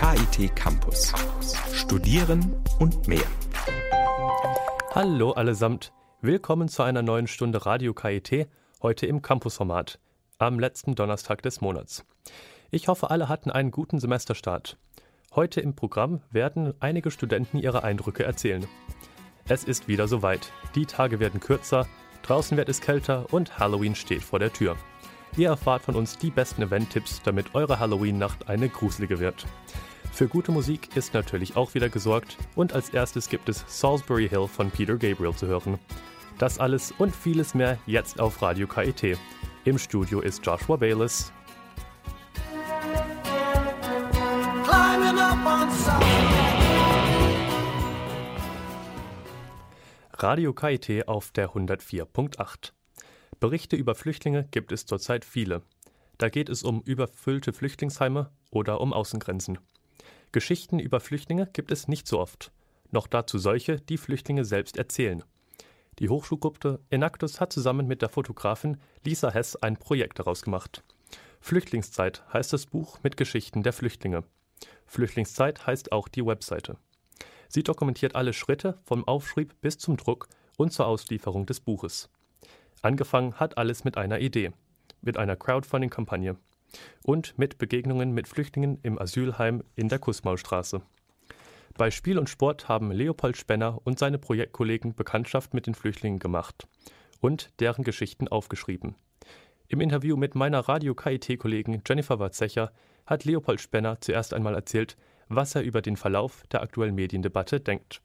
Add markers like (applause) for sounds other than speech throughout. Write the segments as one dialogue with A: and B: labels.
A: KIT Campus. Studieren und mehr.
B: Hallo allesamt. Willkommen zu einer neuen Stunde Radio KIT, heute im Campusformat, am letzten Donnerstag des Monats. Ich hoffe, alle hatten einen guten Semesterstart. Heute im Programm werden einige Studenten ihre Eindrücke erzählen. Es ist wieder soweit. Die Tage werden kürzer, draußen wird es kälter und Halloween steht vor der Tür. Ihr erfahrt von uns die besten Event-Tipps, damit eure Halloween-Nacht eine gruselige wird. Für gute Musik ist natürlich auch wieder gesorgt und als erstes gibt es Salisbury Hill von Peter Gabriel zu hören. Das alles und vieles mehr jetzt auf Radio KIT. Im Studio ist Joshua Bayless. Radio KIT auf der 104.8. Berichte über Flüchtlinge gibt es zurzeit viele. Da geht es um überfüllte Flüchtlingsheime oder um Außengrenzen. Geschichten über Flüchtlinge gibt es nicht so oft. Noch dazu solche, die Flüchtlinge selbst erzählen. Die Hochschulgruppe Enactus hat zusammen mit der Fotografin Lisa Hess ein Projekt daraus gemacht. Flüchtlingszeit heißt das Buch mit Geschichten der Flüchtlinge. Flüchtlingszeit heißt auch die Webseite. Sie dokumentiert alle Schritte vom Aufschrieb bis zum Druck und zur Auslieferung des Buches. Angefangen hat alles mit einer Idee, mit einer Crowdfunding-Kampagne und mit Begegnungen mit Flüchtlingen im Asylheim in der Kussmaulstraße. Bei Spiel und Sport haben Leopold Spenner und seine Projektkollegen Bekanntschaft mit den Flüchtlingen gemacht und deren Geschichten aufgeschrieben. Im Interview mit meiner Radio-KIT-Kollegin Jennifer Watzecher hat Leopold Spenner zuerst einmal erzählt, was er über den Verlauf der aktuellen Mediendebatte denkt.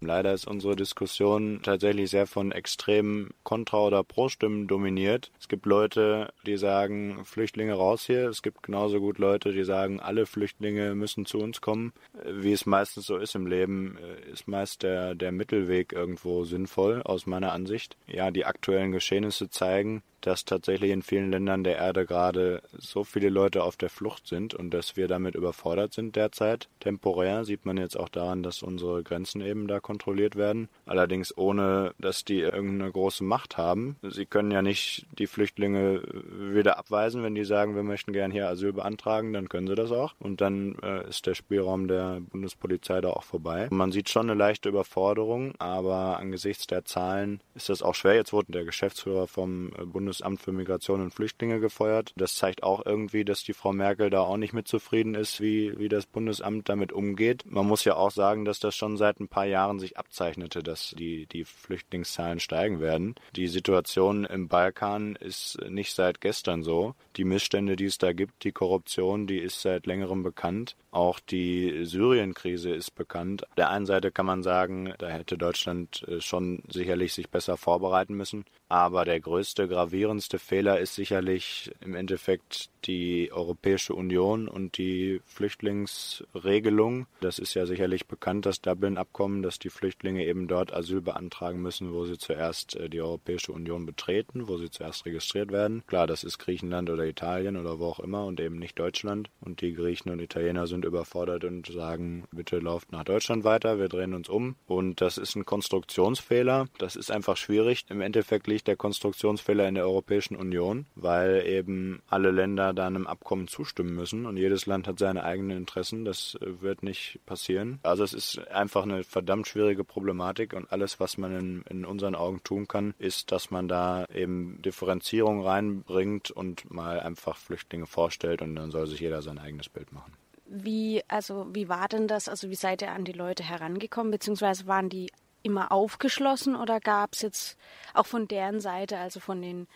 C: Leider ist unsere Diskussion tatsächlich sehr von extremen Kontra- oder Pro-Stimmen dominiert. Es gibt Leute, die sagen, Flüchtlinge raus hier. Es gibt genauso gut Leute, die sagen, alle Flüchtlinge müssen zu uns kommen. Wie es meistens so ist im Leben, ist meist der, der Mittelweg irgendwo sinnvoll, aus meiner Ansicht. Ja, die aktuellen Geschehnisse zeigen, dass tatsächlich in vielen Ländern der Erde gerade so viele Leute auf der Flucht sind und dass wir damit überfordert sind derzeit. Temporär sieht man jetzt auch daran, dass unsere Grenzen eben da kontrolliert werden. Allerdings ohne, dass die irgendeine große Macht haben. Sie können ja nicht die Flüchtlinge wieder abweisen, wenn die sagen, wir möchten gern hier Asyl beantragen, dann können sie das auch. Und dann äh, ist der Spielraum der Bundespolizei da auch vorbei. Man sieht schon eine leichte Überforderung, aber angesichts der Zahlen ist das auch schwer. Jetzt wurde der Geschäftsführer vom Bundes Bundesamt für Migration und Flüchtlinge gefeuert. Das zeigt auch irgendwie, dass die Frau Merkel da auch nicht mit zufrieden ist, wie, wie das Bundesamt damit umgeht. Man muss ja auch sagen, dass das schon seit ein paar Jahren sich abzeichnete, dass die, die Flüchtlingszahlen steigen werden. Die Situation im Balkan ist nicht seit gestern so. Die Missstände, die es da gibt, die Korruption, die ist seit längerem bekannt. Auch die Syrien-Krise ist bekannt. Auf der einen Seite kann man sagen, da hätte Deutschland äh, schon sicherlich sich besser vorbereiten müssen. Aber der größte, gravierendste Fehler ist sicherlich im Endeffekt die Europäische Union und die Flüchtlingsregelung. Das ist ja sicherlich bekannt, das Dublin-Abkommen, dass die Flüchtlinge eben dort Asyl beantragen müssen, wo sie zuerst äh, die Europäische Union betreten, wo sie zuerst registriert werden. Klar, das ist Griechenland oder Italien oder wo auch immer und eben nicht Deutschland. Und die Griechen und Italiener sind überfordert und sagen, bitte lauft nach Deutschland weiter, wir drehen uns um. Und das ist ein Konstruktionsfehler. Das ist einfach schwierig. Im Endeffekt liegt der Konstruktionsfehler in der Europäischen Union, weil eben alle Länder da einem Abkommen zustimmen müssen und jedes Land hat seine eigenen Interessen. Das äh, wird nicht passieren. Also es ist einfach eine verdammt schwierige Problematik und alles, was man in, in unseren Augen tun kann, ist, dass man da eben Differenzierung reinbringt und mal einfach Flüchtlinge vorstellt und dann soll sich jeder sein eigenes Bild machen.
D: Wie, also, wie war denn das? Also, wie seid ihr an die Leute herangekommen? Beziehungsweise waren die immer aufgeschlossen oder gab es jetzt auch von deren Seite, also von den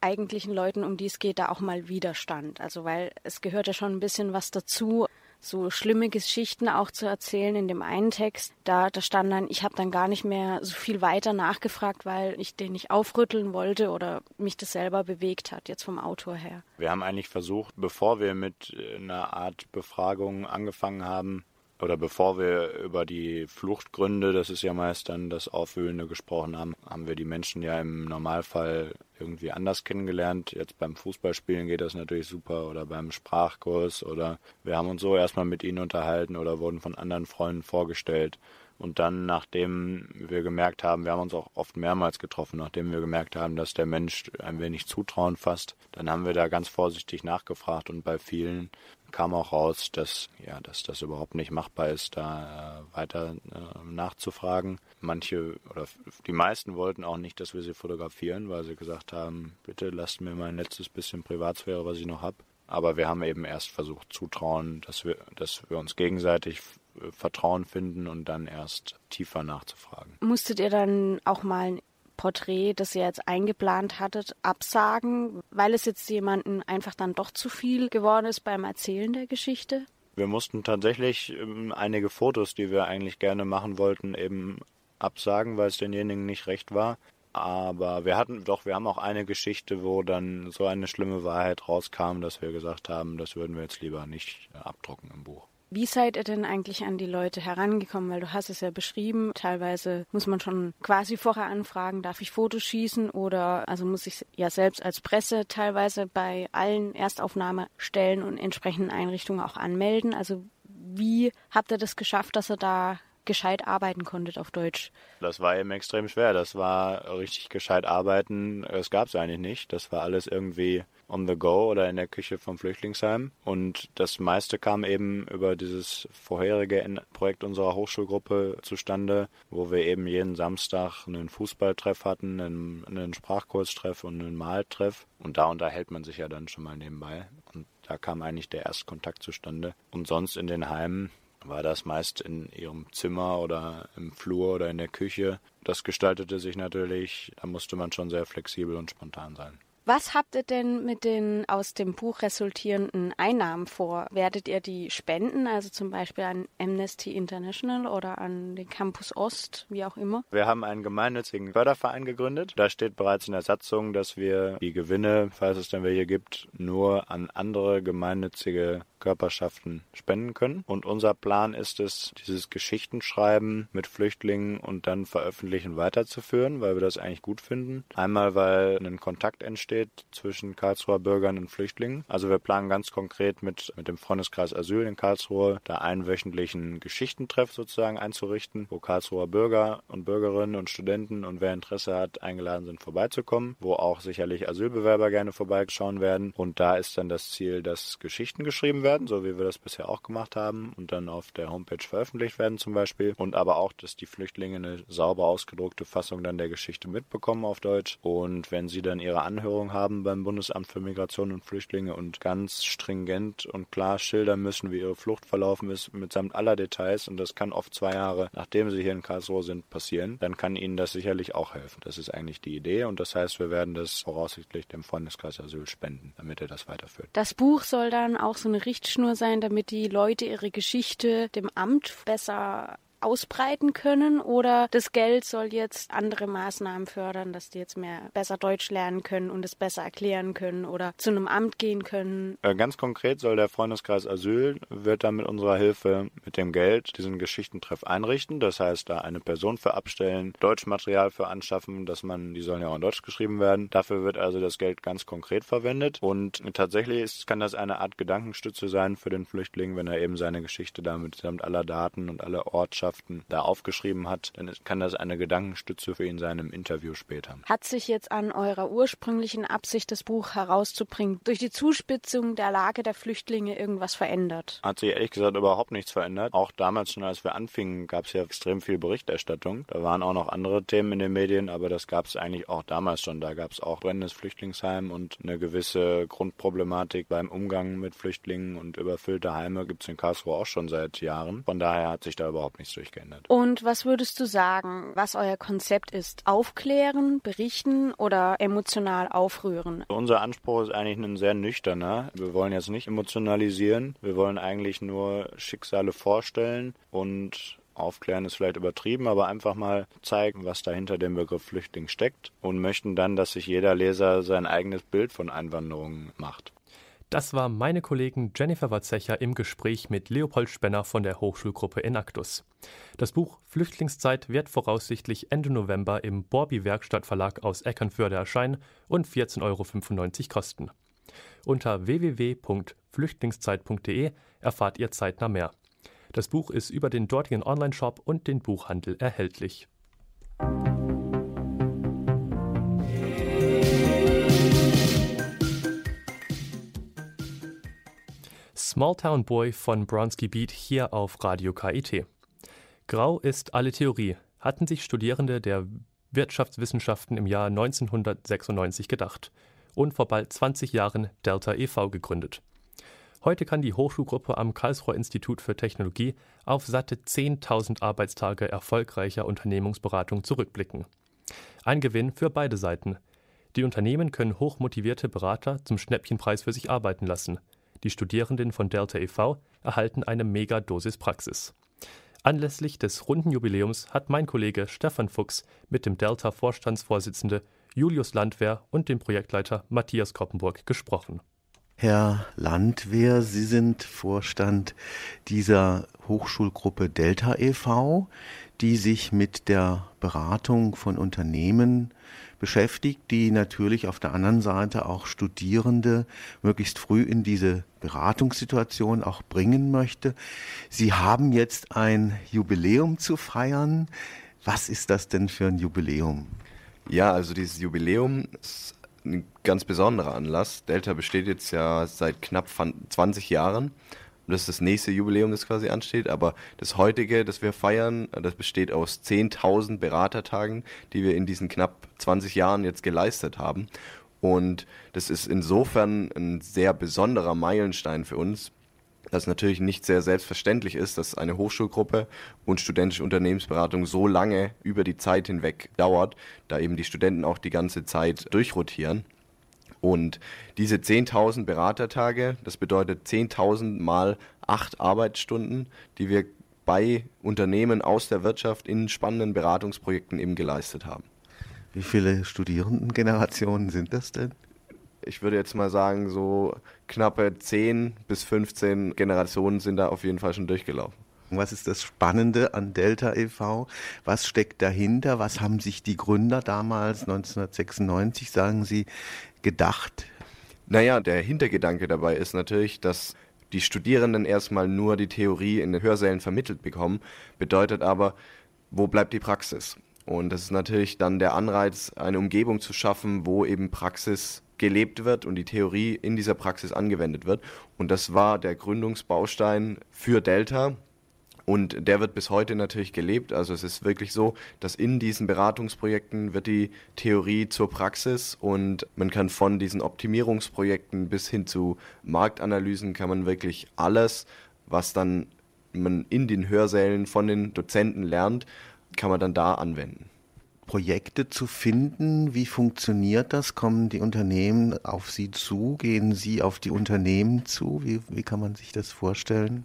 D: eigentlichen Leuten, um die es geht, da auch mal Widerstand. Also weil es gehört ja schon ein bisschen was dazu, so schlimme Geschichten auch zu erzählen in dem einen Text. Da, da stand dann, ich habe dann gar nicht mehr so viel weiter nachgefragt, weil ich den nicht aufrütteln wollte oder mich das selber bewegt hat, jetzt vom Autor her.
C: Wir haben eigentlich versucht, bevor wir mit einer Art Befragung angefangen haben, oder bevor wir über die Fluchtgründe, das ist ja meist dann das Aufwühlende gesprochen haben, haben wir die Menschen ja im Normalfall irgendwie anders kennengelernt. Jetzt beim Fußballspielen geht das natürlich super oder beim Sprachkurs oder wir haben uns so erstmal mit ihnen unterhalten oder wurden von anderen Freunden vorgestellt. Und dann, nachdem wir gemerkt haben, wir haben uns auch oft mehrmals getroffen, nachdem wir gemerkt haben, dass der Mensch ein wenig Zutrauen fasst, dann haben wir da ganz vorsichtig nachgefragt und bei vielen kam auch raus, dass ja, dass das überhaupt nicht machbar ist, da äh, weiter äh, nachzufragen. Manche oder die meisten wollten auch nicht, dass wir sie fotografieren, weil sie gesagt haben, bitte lasst mir mein letztes bisschen Privatsphäre, was ich noch habe. Aber wir haben eben erst versucht, Zutrauen, dass wir, dass wir uns gegenseitig äh, Vertrauen finden und dann erst tiefer nachzufragen.
D: Musstet ihr dann auch mal Porträt, das ihr jetzt eingeplant hattet, absagen, weil es jetzt jemanden einfach dann doch zu viel geworden ist beim Erzählen der Geschichte?
C: Wir mussten tatsächlich ähm, einige Fotos, die wir eigentlich gerne machen wollten, eben absagen, weil es denjenigen nicht recht war. Aber wir hatten doch, wir haben auch eine Geschichte, wo dann so eine schlimme Wahrheit rauskam, dass wir gesagt haben, das würden wir jetzt lieber nicht äh, abdrucken im Buch.
D: Wie seid ihr denn eigentlich an die Leute herangekommen? Weil du hast es ja beschrieben, teilweise muss man schon quasi vorher anfragen, darf ich Fotos schießen oder also muss ich ja selbst als Presse teilweise bei allen Erstaufnahmestellen und entsprechenden Einrichtungen auch anmelden. Also wie habt ihr das geschafft, dass ihr da gescheit arbeiten konntet auf Deutsch?
C: Das war eben extrem schwer. Das war richtig gescheit arbeiten. Es gab es eigentlich nicht. Das war alles irgendwie on the go oder in der Küche vom Flüchtlingsheim. Und das meiste kam eben über dieses vorherige Projekt unserer Hochschulgruppe zustande, wo wir eben jeden Samstag einen Fußballtreff hatten, einen, Sprachkurztreff und einen Maltreff. Und da unterhält man sich ja dann schon mal nebenbei. Und da kam eigentlich der Erstkontakt zustande. Und sonst in den Heimen war das meist in ihrem Zimmer oder im Flur oder in der Küche. Das gestaltete sich natürlich, da musste man schon sehr flexibel und spontan sein.
D: Was habt ihr denn mit den aus dem Buch resultierenden Einnahmen vor? Werdet ihr die spenden, also zum Beispiel an Amnesty International oder an den Campus Ost, wie auch immer?
C: Wir haben einen gemeinnützigen Förderverein gegründet. Da steht bereits in der Satzung, dass wir die Gewinne, falls es denn welche gibt, nur an andere gemeinnützige Körperschaften spenden können. Und unser Plan ist es, dieses Geschichtenschreiben mit Flüchtlingen und dann veröffentlichen weiterzuführen, weil wir das eigentlich gut finden. Einmal, weil ein Kontakt entsteht zwischen Karlsruher Bürgern und Flüchtlingen. Also wir planen ganz konkret mit, mit dem Freundeskreis Asyl in Karlsruhe da einen wöchentlichen Geschichtentreff sozusagen einzurichten, wo Karlsruher Bürger und Bürgerinnen und Studenten und wer Interesse hat, eingeladen sind, vorbeizukommen, wo auch sicherlich Asylbewerber gerne vorbeischauen werden. Und da ist dann das Ziel, dass Geschichten geschrieben werden werden, so wie wir das bisher auch gemacht haben und dann auf der Homepage veröffentlicht werden zum Beispiel. Und aber auch, dass die Flüchtlinge eine sauber ausgedruckte Fassung dann der Geschichte mitbekommen auf Deutsch. Und wenn sie dann ihre Anhörung haben beim Bundesamt für Migration und Flüchtlinge und ganz stringent und klar schildern müssen, wie ihre Flucht verlaufen ist, mitsamt aller Details, und das kann oft zwei Jahre, nachdem sie hier in Karlsruhe sind, passieren, dann kann ihnen das sicherlich auch helfen. Das ist eigentlich die Idee und das heißt, wir werden das voraussichtlich dem Freundeskreis Asyl spenden, damit er das weiterführt.
D: Das Buch soll dann auch so eine Richtschnur sein, damit die Leute ihre Geschichte dem Amt besser ausbreiten können oder das Geld soll jetzt andere Maßnahmen fördern, dass die jetzt mehr besser Deutsch lernen können und es besser erklären können oder zu einem Amt gehen können?
C: Äh, ganz konkret soll der Freundeskreis Asyl wird dann mit unserer Hilfe mit dem Geld diesen Geschichtentreff einrichten. Das heißt, da eine Person für abstellen, Deutschmaterial für anschaffen, dass man, die sollen ja auch in Deutsch geschrieben werden. Dafür wird also das Geld ganz konkret verwendet und tatsächlich ist, kann das eine Art Gedankenstütze sein für den Flüchtling, wenn er eben seine Geschichte damit samt aller Daten und aller Ortschaften Botschaften da aufgeschrieben hat, dann kann das eine Gedankenstütze für ihn sein im Interview später.
D: Hat sich jetzt an eurer ursprünglichen Absicht, das Buch herauszubringen, durch die Zuspitzung der Lage der Flüchtlinge irgendwas verändert?
C: Hat sich ehrlich gesagt überhaupt nichts verändert. Auch damals schon, als wir anfingen, gab es ja extrem viel Berichterstattung. Da waren auch noch andere Themen in den Medien, aber das gab es eigentlich auch damals schon. Da gab es auch brennendes Flüchtlingsheim und eine gewisse Grundproblematik beim Umgang mit Flüchtlingen und überfüllte Heime gibt es in Karlsruhe auch schon seit Jahren. Von daher hat sich da überhaupt nichts durchgeändert.
D: Und was würdest du sagen, was euer Konzept ist? Aufklären, berichten oder emotional aufrühren?
C: Unser Anspruch ist eigentlich ein sehr nüchterner. Wir wollen jetzt nicht emotionalisieren. Wir wollen eigentlich nur Schicksale vorstellen und Aufklären ist vielleicht übertrieben, aber einfach mal zeigen, was da hinter dem Begriff Flüchtling steckt und möchten dann, dass sich jeder Leser sein eigenes Bild von Einwanderung macht.
B: Das war meine Kollegin Jennifer Watzecher im Gespräch mit Leopold Spenner von der Hochschulgruppe Enactus. Das Buch Flüchtlingszeit wird voraussichtlich Ende November im Borby Werkstattverlag aus Eckernförde erscheinen und 14,95 Euro kosten. Unter www.flüchtlingszeit.de erfahrt ihr zeitnah mehr. Das Buch ist über den dortigen Onlineshop und den Buchhandel erhältlich. Smalltown Boy von Bronski Beat hier auf Radio KIT. Grau ist alle Theorie, hatten sich Studierende der Wirtschaftswissenschaften im Jahr 1996 gedacht und vor bald 20 Jahren Delta e.V. gegründet. Heute kann die Hochschulgruppe am Karlsruher Institut für Technologie auf satte 10.000 Arbeitstage erfolgreicher Unternehmensberatung zurückblicken. Ein Gewinn für beide Seiten. Die Unternehmen können hochmotivierte Berater zum Schnäppchenpreis für sich arbeiten lassen. Die Studierenden von Delta e.V. erhalten eine Megadosis Praxis. Anlässlich des runden Jubiläums hat mein Kollege Stefan Fuchs mit dem Delta-Vorstandsvorsitzende Julius Landwehr und dem Projektleiter Matthias Koppenburg gesprochen.
E: Herr Landwehr, Sie sind Vorstand dieser Hochschulgruppe Delta e.V., die sich mit der Beratung von Unternehmen beschäftigt, die natürlich auf der anderen Seite auch Studierende möglichst früh in diese Beratungssituation auch bringen möchte. Sie haben jetzt ein Jubiläum zu feiern. Was ist das denn für ein Jubiläum?
F: Ja, also dieses Jubiläum ist ein ganz besonderer Anlass. Delta besteht jetzt ja seit knapp 20 Jahren. Und das ist das nächste Jubiläum, das quasi ansteht. Aber das heutige, das wir feiern, das besteht aus 10.000 Beratertagen, die wir in diesen knapp 20 Jahren jetzt geleistet haben. Und das ist insofern ein sehr besonderer Meilenstein für uns, dass natürlich nicht sehr selbstverständlich ist, dass eine Hochschulgruppe und studentische Unternehmensberatung so lange über die Zeit hinweg dauert, da eben die Studenten auch die ganze Zeit durchrotieren. Und diese 10.000 Beratertage, das bedeutet 10.000 mal acht Arbeitsstunden, die wir bei Unternehmen aus der Wirtschaft in spannenden Beratungsprojekten eben geleistet haben.
E: Wie viele Studierendengenerationen sind das denn?
F: Ich würde jetzt mal sagen, so knappe 10 bis 15 Generationen sind da auf jeden Fall schon durchgelaufen.
E: Was ist das Spannende an Delta e.V.? Was steckt dahinter? Was haben sich die Gründer damals, 1996, sagen Sie, gedacht?
F: Naja, der Hintergedanke dabei ist natürlich, dass die Studierenden erstmal nur die Theorie in den Hörsälen vermittelt bekommen, bedeutet aber, wo bleibt die Praxis? Und das ist natürlich dann der Anreiz, eine Umgebung zu schaffen, wo eben Praxis gelebt wird und die Theorie in dieser Praxis angewendet wird. Und das war der Gründungsbaustein für Delta. Und der wird bis heute natürlich gelebt. Also es ist wirklich so, dass in diesen Beratungsprojekten wird die Theorie zur Praxis und man kann von diesen Optimierungsprojekten bis hin zu Marktanalysen kann man wirklich alles, was dann man in den Hörsälen von den Dozenten lernt, kann man dann da anwenden.
E: Projekte zu finden? Wie funktioniert das? Kommen die Unternehmen auf Sie zu? Gehen Sie auf die Unternehmen zu? Wie, wie kann man sich das vorstellen?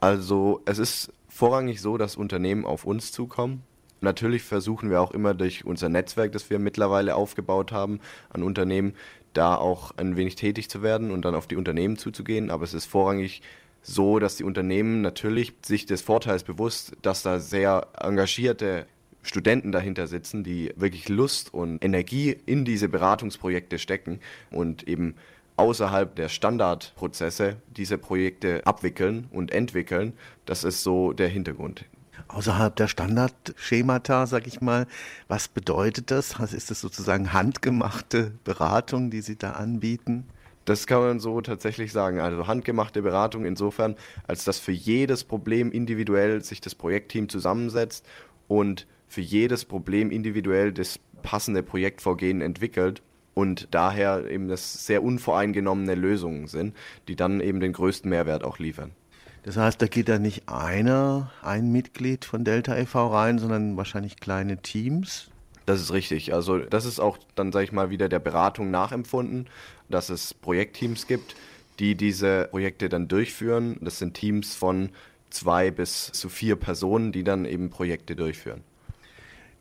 F: Also es ist vorrangig so, dass Unternehmen auf uns zukommen. Natürlich versuchen wir auch immer durch unser Netzwerk, das wir mittlerweile aufgebaut haben, an Unternehmen da auch ein wenig tätig zu werden und dann auf die Unternehmen zuzugehen. Aber es ist vorrangig so, dass die Unternehmen natürlich sich des Vorteils bewusst, dass da sehr engagierte Studenten dahinter sitzen, die wirklich Lust und Energie in diese Beratungsprojekte stecken und eben außerhalb der Standardprozesse diese Projekte abwickeln und entwickeln. Das ist so der Hintergrund.
E: Außerhalb der Standardschemata, sag ich mal, was bedeutet das? Ist das sozusagen handgemachte Beratung, die Sie da anbieten?
F: Das kann man so tatsächlich sagen. Also handgemachte Beratung insofern, als dass für jedes Problem individuell sich das Projektteam zusammensetzt und für jedes Problem individuell das passende Projektvorgehen entwickelt und daher eben das sehr unvoreingenommene Lösungen sind, die dann eben den größten Mehrwert auch liefern.
E: Das heißt, da geht da nicht einer, ein Mitglied von Delta e.V. rein, sondern wahrscheinlich kleine Teams?
F: Das ist richtig. Also das ist auch dann, sage ich mal, wieder der Beratung nachempfunden, dass es Projektteams gibt, die diese Projekte dann durchführen. Das sind Teams von zwei bis zu vier Personen, die dann eben Projekte durchführen.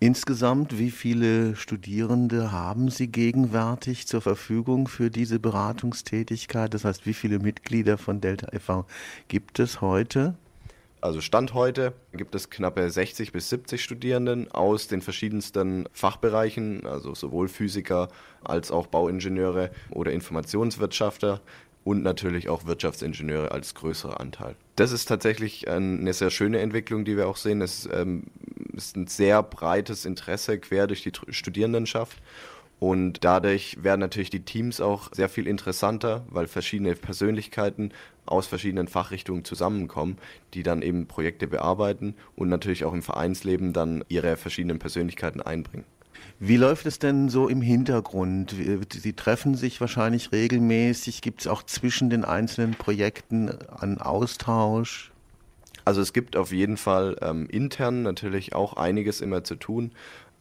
E: Insgesamt, wie viele Studierende haben Sie gegenwärtig zur Verfügung für diese Beratungstätigkeit? Das heißt, wie viele Mitglieder von Delta e.V. gibt es heute?
F: Also Stand heute gibt es knappe 60 bis 70 Studierenden aus den verschiedensten Fachbereichen, also sowohl Physiker als auch Bauingenieure oder Informationswirtschafter. Und natürlich auch Wirtschaftsingenieure als größerer Anteil. Das ist tatsächlich eine sehr schöne Entwicklung, die wir auch sehen. Es ähm, ist ein sehr breites Interesse quer durch die Studierendenschaft. Und dadurch werden natürlich die Teams auch sehr viel interessanter, weil verschiedene Persönlichkeiten aus verschiedenen Fachrichtungen zusammenkommen, die dann eben Projekte bearbeiten und natürlich auch im Vereinsleben dann ihre verschiedenen Persönlichkeiten einbringen.
E: Wie läuft es denn so im Hintergrund? Sie treffen sich wahrscheinlich regelmäßig. Gibt es auch zwischen den einzelnen Projekten einen Austausch?
F: Also es gibt auf jeden Fall ähm, intern natürlich auch einiges immer zu tun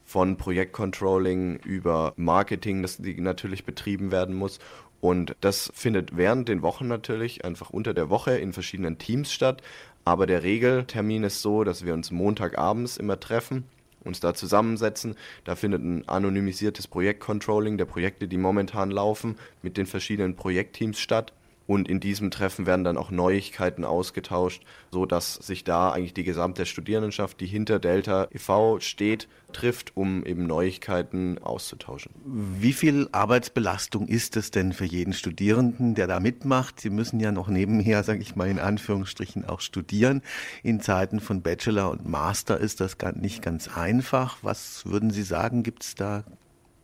F: von Projektcontrolling über Marketing, das natürlich betrieben werden muss. Und das findet während den Wochen natürlich einfach unter der Woche in verschiedenen Teams statt. Aber der Regeltermin ist so, dass wir uns Montagabends immer treffen, uns da zusammensetzen. Da findet ein anonymisiertes Projektcontrolling der Projekte, die momentan laufen, mit den verschiedenen Projektteams statt. Und in diesem Treffen werden dann auch Neuigkeiten ausgetauscht, so dass sich da eigentlich die gesamte Studierendenschaft, die hinter Delta e.V. steht, trifft, um eben Neuigkeiten auszutauschen.
E: Wie viel Arbeitsbelastung ist es denn für jeden Studierenden, der da mitmacht? Sie müssen ja noch nebenher, sage ich mal in Anführungsstrichen, auch studieren. In Zeiten von Bachelor und Master ist das nicht ganz einfach. Was würden Sie sagen? Gibt es da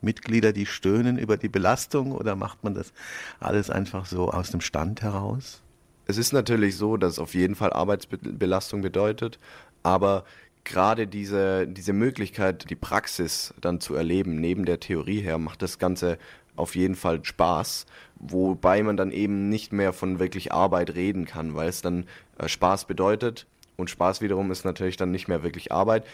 E: Mitglieder, die stöhnen über die Belastung oder macht man das alles einfach so aus dem Stand heraus?
F: Es ist natürlich so, dass es auf jeden Fall Arbeitsbelastung bedeutet, aber gerade diese, diese Möglichkeit, die Praxis dann zu erleben, neben der Theorie her, macht das Ganze auf jeden Fall Spaß, wobei man dann eben nicht mehr von wirklich Arbeit reden kann, weil es dann äh, Spaß bedeutet. Und Spaß wiederum ist natürlich dann nicht mehr wirklich Arbeit,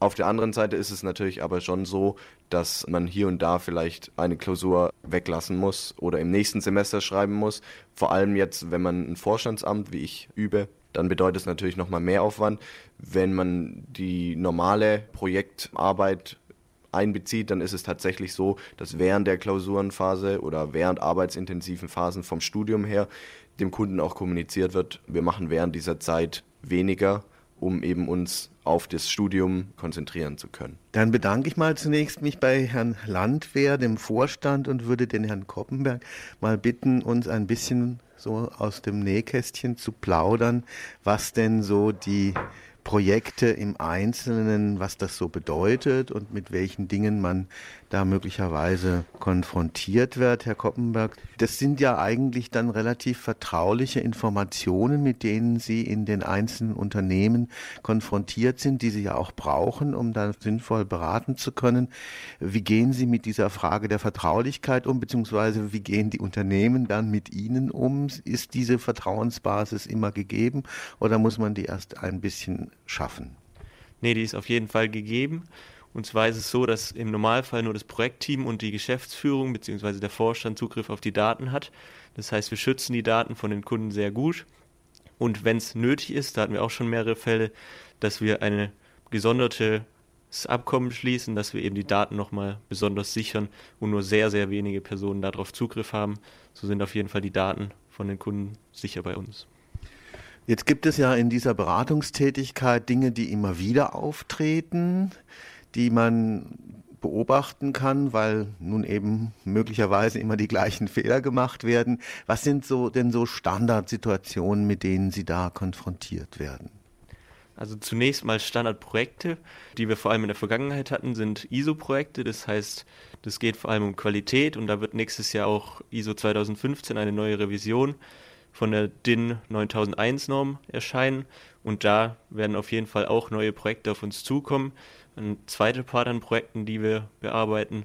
F: auf der anderen Seite ist es natürlich aber schon so, dass man hier und da vielleicht eine Klausur weglassen muss oder im nächsten Semester schreiben muss. Vor allem jetzt, wenn man ein Vorstandsamt wie ich übe, dann bedeutet es natürlich nochmal mehr Aufwand. Wenn man die normale Projektarbeit einbezieht, dann ist es tatsächlich so, dass während der Klausurenphase oder während arbeitsintensiven Phasen vom Studium her dem Kunden auch kommuniziert wird, wir machen während dieser Zeit weniger um eben uns auf das Studium konzentrieren zu können.
E: Dann bedanke ich mal zunächst mich bei Herrn Landwehr, dem Vorstand, und würde den Herrn Koppenberg mal bitten, uns ein bisschen so aus dem Nähkästchen zu plaudern, was denn so die Projekte im Einzelnen, was das so bedeutet und mit welchen Dingen man da möglicherweise konfrontiert wird, Herr Koppenberg. Das sind ja eigentlich dann relativ vertrauliche Informationen, mit denen Sie in den einzelnen Unternehmen konfrontiert sind, die Sie ja auch brauchen, um da sinnvoll beraten zu können. Wie gehen Sie mit dieser Frage der Vertraulichkeit um, beziehungsweise wie gehen die Unternehmen dann mit Ihnen um? Ist diese Vertrauensbasis immer gegeben oder muss man die erst ein bisschen schaffen?
G: Nee, die ist auf jeden Fall gegeben. Und zwar ist es so, dass im Normalfall nur das Projektteam und die Geschäftsführung bzw. der Vorstand Zugriff auf die Daten hat. Das heißt, wir schützen die Daten von den Kunden sehr gut. Und wenn es nötig ist, da hatten wir auch schon mehrere Fälle, dass wir ein gesondertes Abkommen schließen, dass wir eben die Daten nochmal besonders sichern und nur sehr, sehr wenige Personen darauf Zugriff haben. So sind auf jeden Fall die Daten von den Kunden sicher bei uns.
E: Jetzt gibt es ja in dieser Beratungstätigkeit Dinge, die immer wieder auftreten die man beobachten kann, weil nun eben möglicherweise immer die gleichen (laughs) Fehler gemacht werden. Was sind so denn so Standardsituationen, mit denen Sie da konfrontiert werden?
G: Also zunächst mal Standardprojekte, die wir vor allem in der Vergangenheit hatten, sind ISO-Projekte. Das heißt, das geht vor allem um Qualität und da wird nächstes Jahr auch ISO 2015 eine neue Revision von der DIN 9001 Norm erscheinen und da werden auf jeden Fall auch neue Projekte auf uns zukommen. Ein zweiter Part an Projekten, die wir bearbeiten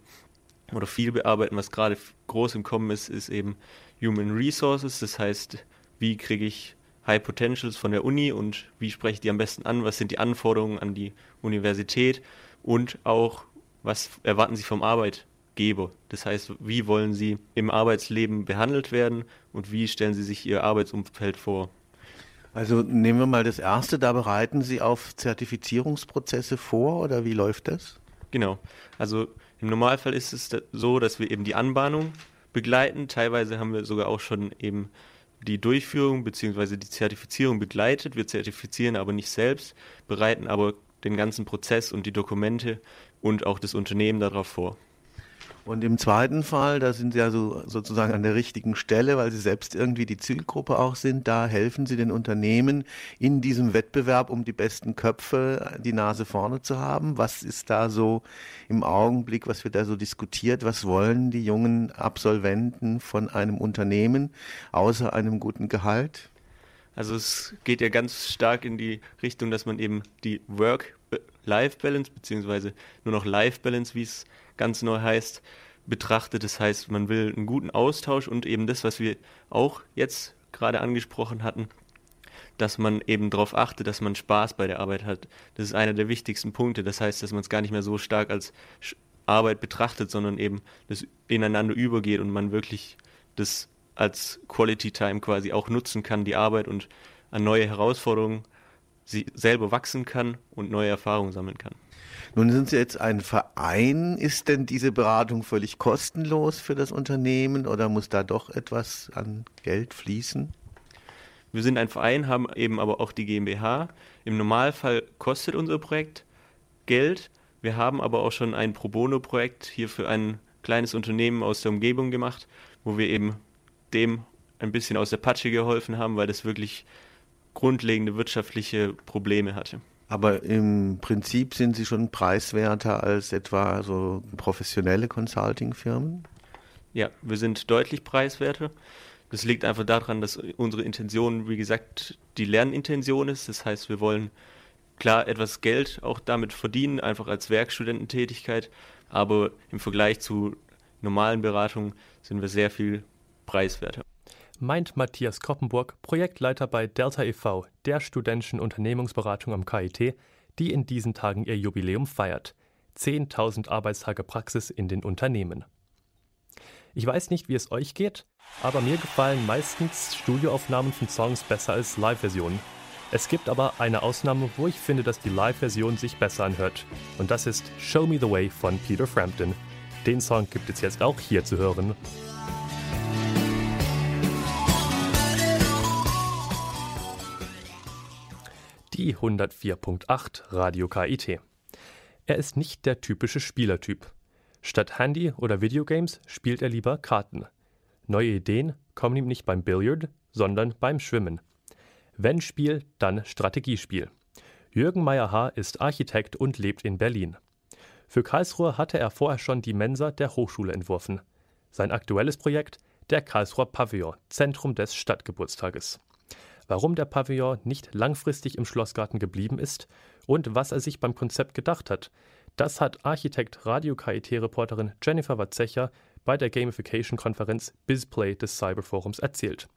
G: oder viel bearbeiten, was gerade groß im Kommen ist, ist eben Human Resources. Das heißt, wie kriege ich High Potentials von der Uni und wie spreche ich die am besten an? Was sind die Anforderungen an die Universität? Und auch, was erwarten Sie vom Arbeitgeber? Das heißt, wie wollen Sie im Arbeitsleben behandelt werden und wie stellen Sie sich Ihr Arbeitsumfeld vor?
E: Also nehmen wir mal das erste, da bereiten Sie auf Zertifizierungsprozesse vor oder wie läuft das?
G: Genau. Also im Normalfall ist es so, dass wir eben die Anbahnung begleiten. Teilweise haben wir sogar auch schon eben die Durchführung bzw. die Zertifizierung begleitet. Wir zertifizieren aber nicht selbst, bereiten aber den ganzen Prozess und die Dokumente und auch das Unternehmen darauf vor.
E: Und im zweiten Fall, da sind Sie ja so, sozusagen an der richtigen Stelle, weil Sie selbst irgendwie die Zielgruppe auch sind. Da helfen Sie den Unternehmen in diesem Wettbewerb, um die besten Köpfe, die Nase vorne zu haben. Was ist da so im Augenblick, was wird da so diskutiert? Was wollen die jungen Absolventen von einem Unternehmen außer einem guten Gehalt?
G: Also es geht ja ganz stark in die Richtung, dass man eben die Work-Life-Balance, beziehungsweise nur noch Life-Balance, wie es ganz neu heißt, betrachtet. Das heißt, man will einen guten Austausch und eben das, was wir auch jetzt gerade angesprochen hatten, dass man eben darauf achtet, dass man Spaß bei der Arbeit hat. Das ist einer der wichtigsten Punkte. Das heißt, dass man es gar nicht mehr so stark als Arbeit betrachtet, sondern eben das ineinander übergeht und man wirklich das als Quality Time quasi auch nutzen kann, die Arbeit und an neue Herausforderungen sie selber wachsen kann und neue Erfahrungen sammeln kann.
E: Nun sind Sie jetzt ein Verein. Ist denn diese Beratung völlig kostenlos für das Unternehmen oder muss da doch etwas an Geld fließen?
G: Wir sind ein Verein, haben eben aber auch die GmbH. Im Normalfall kostet unser Projekt Geld. Wir haben aber auch schon ein Pro Bono-Projekt hier für ein kleines Unternehmen aus der Umgebung gemacht, wo wir eben dem ein bisschen aus der Patsche geholfen haben, weil das wirklich grundlegende wirtschaftliche Probleme hatte.
E: Aber im Prinzip sind Sie schon preiswerter als etwa so professionelle Consulting-Firmen?
G: Ja, wir sind deutlich preiswerter. Das liegt einfach daran, dass unsere Intention, wie gesagt, die Lernintention ist. Das heißt, wir wollen klar etwas Geld auch damit verdienen, einfach als Werkstudententätigkeit. Aber im Vergleich zu normalen Beratungen sind wir sehr viel preiswerter
B: meint Matthias Koppenburg, Projektleiter bei Delta e.V., der studentischen Unternehmensberatung am KIT, die in diesen Tagen ihr Jubiläum feiert. 10.000 Arbeitstage Praxis in den Unternehmen. Ich weiß nicht, wie es euch geht, aber mir gefallen meistens Studioaufnahmen von Songs besser als Live-Versionen. Es gibt aber eine Ausnahme, wo ich finde, dass die Live-Version sich besser anhört. Und das ist Show Me the Way von Peter Frampton. Den Song gibt es jetzt auch hier zu hören. Die 104.8 Radio KIT. Er ist nicht der typische Spielertyp. Statt Handy oder Videogames spielt er lieber Karten. Neue Ideen kommen ihm nicht beim Billard, sondern beim Schwimmen. Wenn Spiel, dann Strategiespiel. Jürgen Meyer-Haar ist Architekt und lebt in Berlin. Für Karlsruhe hatte er vorher schon die Mensa der Hochschule entworfen. Sein aktuelles Projekt der Karlsruher Pavillon, Zentrum des Stadtgeburtstages warum der Pavillon nicht langfristig im Schlossgarten geblieben ist und was er sich beim Konzept gedacht hat. Das hat Architekt Radio KIT-Reporterin Jennifer Watzecher bei der Gamification-Konferenz BizPlay des Cyberforums erzählt.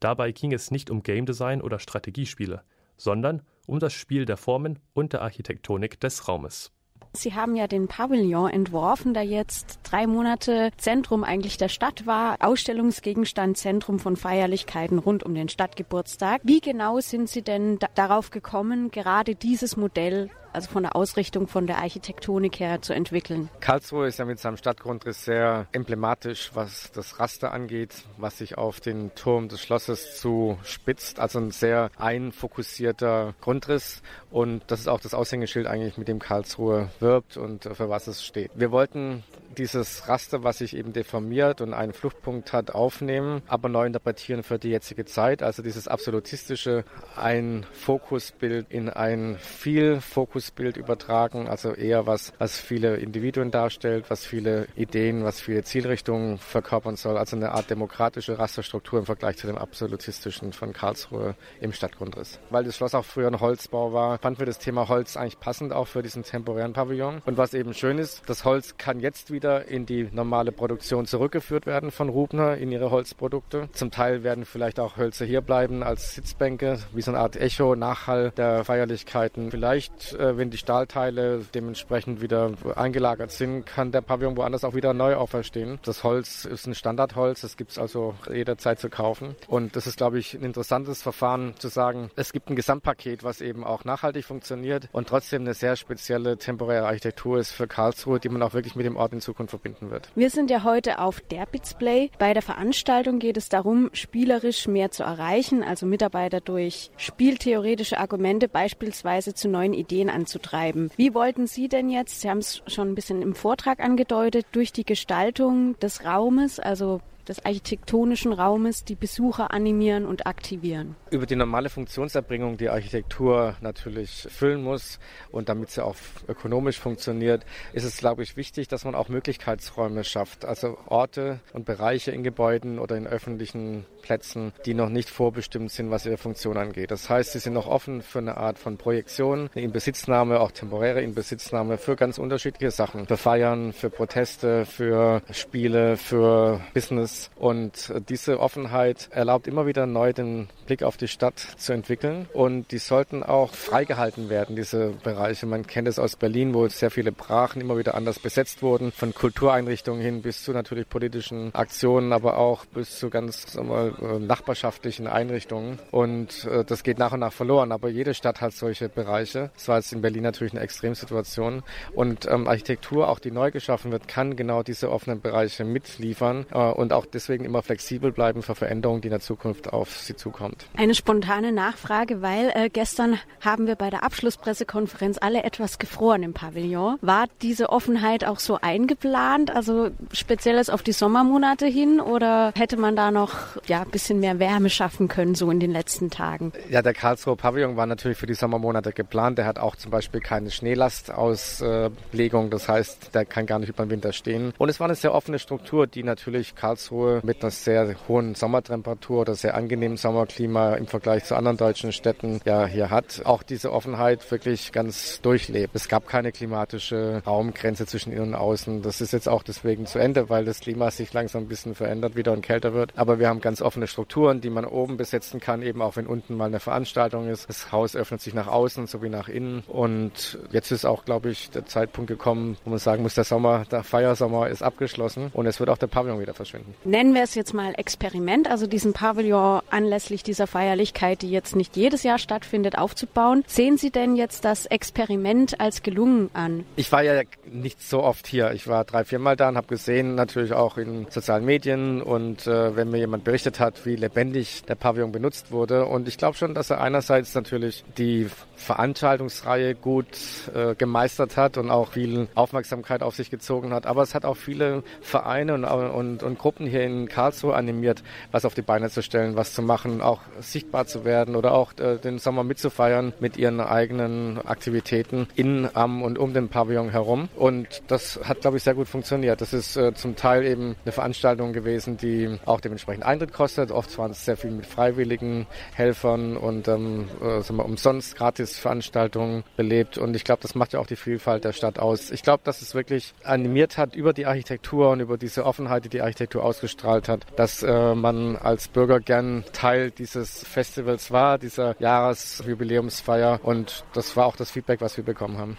B: Dabei ging es nicht um Game Design oder Strategiespiele, sondern um das Spiel der Formen und der Architektonik des Raumes.
D: Sie haben ja den Pavillon entworfen, der jetzt drei Monate Zentrum eigentlich der Stadt war, Ausstellungsgegenstand, Zentrum von Feierlichkeiten rund um den Stadtgeburtstag. Wie genau sind Sie denn darauf gekommen, gerade dieses Modell also von der Ausrichtung, von der Architektonik her zu entwickeln.
H: Karlsruhe ist ja mit seinem Stadtgrundriss sehr emblematisch, was das Raster angeht, was sich auf den Turm des Schlosses zu spitzt. Also ein sehr einfokussierter Grundriss und das ist auch das Aushängeschild eigentlich, mit dem Karlsruhe wirbt und für was es steht. Wir wollten dieses Raster, was sich eben deformiert und einen Fluchtpunkt hat, aufnehmen, aber neu interpretieren für die jetzige Zeit. Also dieses absolutistische, ein Fokusbild in ein viel Fokusbild übertragen, also eher was, was viele Individuen darstellt, was viele Ideen, was viele Zielrichtungen verkörpern soll. Also eine Art demokratische Rasterstruktur im Vergleich zu dem absolutistischen von Karlsruhe im Stadtgrundriss. Weil das Schloss auch früher ein Holzbau war, fanden wir das Thema Holz eigentlich passend auch für diesen temporären Pavillon. Und was eben schön ist, das Holz kann jetzt wieder wieder in die normale Produktion zurückgeführt werden von Rubner in ihre Holzprodukte. Zum Teil werden vielleicht auch Hölzer hier bleiben als Sitzbänke, wie so eine Art Echo, Nachhall der Feierlichkeiten. Vielleicht, äh, wenn die Stahlteile dementsprechend wieder eingelagert sind, kann der Pavillon woanders auch wieder neu auferstehen. Das Holz ist ein Standardholz, das gibt es also jederzeit zu kaufen. Und das ist, glaube ich, ein interessantes Verfahren zu sagen, es gibt ein Gesamtpaket, was eben auch nachhaltig funktioniert und trotzdem eine sehr spezielle temporäre Architektur ist für Karlsruhe, die man auch wirklich mit dem Ort in Zukunft Zukunft verbinden wird.
D: Wir sind ja heute auf der Display. Bei der Veranstaltung geht es darum, spielerisch mehr zu erreichen, also Mitarbeiter durch spieltheoretische Argumente beispielsweise zu neuen Ideen anzutreiben. Wie wollten Sie denn jetzt, Sie haben es schon ein bisschen im Vortrag angedeutet, durch die Gestaltung des Raumes, also des architektonischen Raumes die Besucher animieren und aktivieren.
H: Über die normale Funktionserbringung, die Architektur natürlich füllen muss und damit sie auch ökonomisch funktioniert, ist es, glaube ich, wichtig, dass man auch Möglichkeitsräume schafft. Also Orte und Bereiche in Gebäuden oder in öffentlichen Plätzen, die noch nicht vorbestimmt sind, was ihre Funktion angeht. Das heißt, sie sind noch offen für eine Art von Projektion, eine Inbesitznahme, auch temporäre Inbesitznahme für ganz unterschiedliche Sachen. Für Feiern, für Proteste, für Spiele, für Business und diese Offenheit erlaubt immer wieder neu den Blick auf die Stadt zu entwickeln. Und die sollten auch freigehalten werden, diese Bereiche. Man kennt es aus Berlin, wo sehr viele Brachen immer wieder anders besetzt wurden, von Kultureinrichtungen hin bis zu natürlich politischen Aktionen, aber auch bis zu ganz wir, äh, nachbarschaftlichen Einrichtungen. Und äh, das geht nach und nach verloren. Aber jede Stadt hat solche Bereiche. Das war jetzt in Berlin natürlich eine Extremsituation. Und ähm, Architektur, auch die neu geschaffen wird, kann genau diese offenen Bereiche mitliefern äh, und auch deswegen immer flexibel bleiben für Veränderungen, die in der Zukunft auf sie zukommt.
D: Eine spontane Nachfrage, weil äh, gestern haben wir bei der Abschlusspressekonferenz alle etwas gefroren im Pavillon. War diese Offenheit auch so eingeplant, also spezielles auf die Sommermonate hin oder hätte man da noch ja, ein bisschen mehr Wärme schaffen können, so in den letzten Tagen?
H: Ja, der Karlsruher Pavillon war natürlich für die Sommermonate geplant. Der hat auch zum Beispiel keine Schneelastauslegung, das heißt, der kann gar nicht über den Winter stehen. Und es war eine sehr offene Struktur, die natürlich Karlsruhe Karlsruhe mit einer sehr hohen Sommertemperatur oder sehr angenehmen Sommerklima im Vergleich zu anderen deutschen Städten ja hier hat, auch diese Offenheit wirklich ganz durchlebt. Es gab keine klimatische Raumgrenze zwischen innen und außen. Das ist jetzt auch deswegen zu Ende, weil das Klima sich langsam ein bisschen verändert wieder und kälter wird. Aber wir haben ganz offene Strukturen, die man oben besetzen kann, eben auch wenn unten mal eine Veranstaltung ist. Das Haus öffnet sich nach außen sowie nach innen. Und jetzt ist auch, glaube ich, der Zeitpunkt gekommen, wo man sagen muss, der Sommer, der Feiersommer ist abgeschlossen und es wird auch der Pavillon wieder verschwinden
D: nennen wir es jetzt mal Experiment, also diesen Pavillon anlässlich dieser Feierlichkeit, die jetzt nicht jedes Jahr stattfindet, aufzubauen. Sehen Sie denn jetzt das Experiment als gelungen an?
H: Ich war ja nicht so oft hier. Ich war drei, vier Mal da und habe gesehen, natürlich auch in sozialen Medien und äh, wenn mir jemand berichtet hat, wie lebendig der Pavillon benutzt wurde. Und ich glaube schon, dass er einerseits natürlich die Veranstaltungsreihe gut äh, gemeistert hat und auch viel Aufmerksamkeit auf sich gezogen hat. Aber es hat auch viele Vereine und, und, und Gruppen hier in Karlsruhe animiert, was auf die Beine zu stellen, was zu machen, auch sichtbar zu werden oder auch äh, den Sommer mitzufeiern mit ihren eigenen Aktivitäten in, am und um den Pavillon herum. Und das hat, glaube ich, sehr gut funktioniert. Das ist äh, zum Teil eben eine Veranstaltung gewesen, die auch dementsprechend Eintritt kostet. Oft waren es sehr viel mit freiwilligen Helfern und ähm, äh, sagen wir, umsonst gratis Veranstaltungen belebt. Und ich glaube, das macht ja auch die Vielfalt der Stadt aus. Ich glaube, dass es wirklich animiert hat über die Architektur und über diese Offenheit, die die Architektur ausgestrahlt ausgestrahlt hat, dass äh, man als Bürger gern Teil dieses Festivals war, dieser Jahresjubiläumsfeier und das war auch das Feedback, was wir bekommen haben.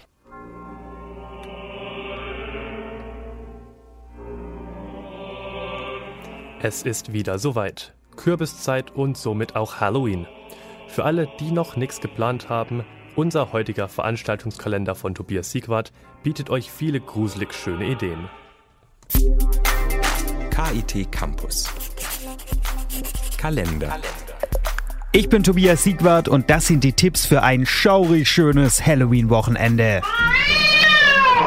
B: Es ist wieder soweit. Kürbiszeit und somit auch Halloween. Für alle, die noch nichts geplant haben, unser heutiger Veranstaltungskalender von Tobias Siegwart bietet euch viele gruselig schöne Ideen.
A: KIT Campus. Kalender.
I: Ich bin Tobias Siegwart und das sind die Tipps für ein schaurig schönes Halloween-Wochenende.